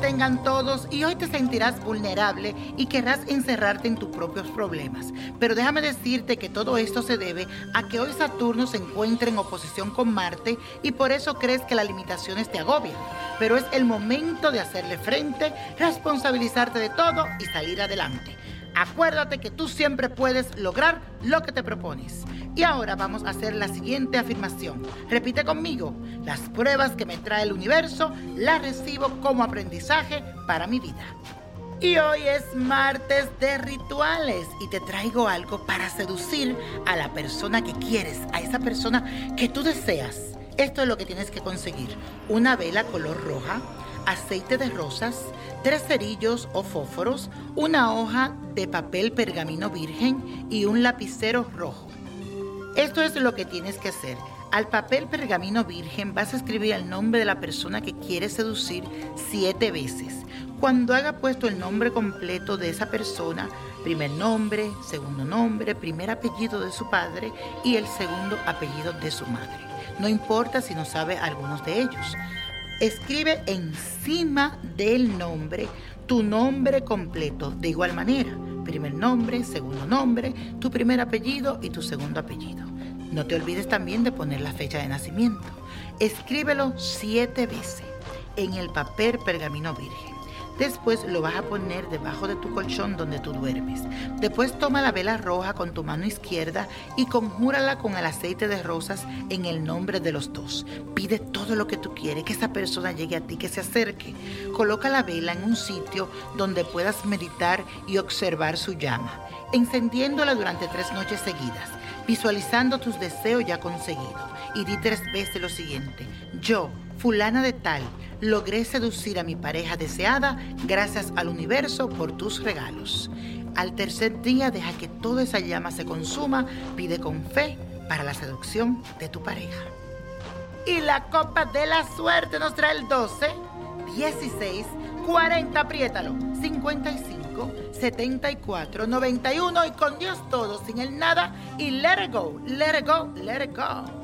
vengan todos y hoy te sentirás vulnerable y querrás encerrarte en tus propios problemas. Pero déjame decirte que todo esto se debe a que hoy Saturno se encuentra en oposición con Marte y por eso crees que las limitaciones te agobian. Pero es el momento de hacerle frente, responsabilizarte de todo y salir adelante. Acuérdate que tú siempre puedes lograr lo que te propones. Y ahora vamos a hacer la siguiente afirmación. Repite conmigo, las pruebas que me trae el universo las recibo como aprendizaje para mi vida. Y hoy es martes de rituales y te traigo algo para seducir a la persona que quieres, a esa persona que tú deseas. Esto es lo que tienes que conseguir. Una vela color roja, aceite de rosas, tres cerillos o fósforos, una hoja de papel pergamino virgen y un lapicero rojo. Esto es lo que tienes que hacer. Al papel pergamino virgen vas a escribir el nombre de la persona que quieres seducir siete veces. Cuando haga puesto el nombre completo de esa persona, primer nombre, segundo nombre, primer apellido de su padre y el segundo apellido de su madre. No importa si no sabe algunos de ellos. Escribe encima del nombre tu nombre completo de igual manera primer nombre, segundo nombre, tu primer apellido y tu segundo apellido. No te olvides también de poner la fecha de nacimiento. Escríbelo siete veces en el papel pergamino virgen. Después lo vas a poner debajo de tu colchón donde tú duermes. Después toma la vela roja con tu mano izquierda y conjúrala con el aceite de rosas en el nombre de los dos. Pide todo lo que tú quieres, que esa persona llegue a ti, que se acerque. Coloca la vela en un sitio donde puedas meditar y observar su llama, encendiéndola durante tres noches seguidas, visualizando tus deseos ya conseguidos. Y di tres veces lo siguiente. Yo, fulana de tal, logré seducir a mi pareja deseada gracias al universo por tus regalos. Al tercer día deja que toda esa llama se consuma, pide con fe para la seducción de tu pareja. Y la copa de la suerte nos trae el 12, 16, 40, apriétalo, 55, 74, 91 y con Dios todo, sin el nada y let it go, let it go, let it go.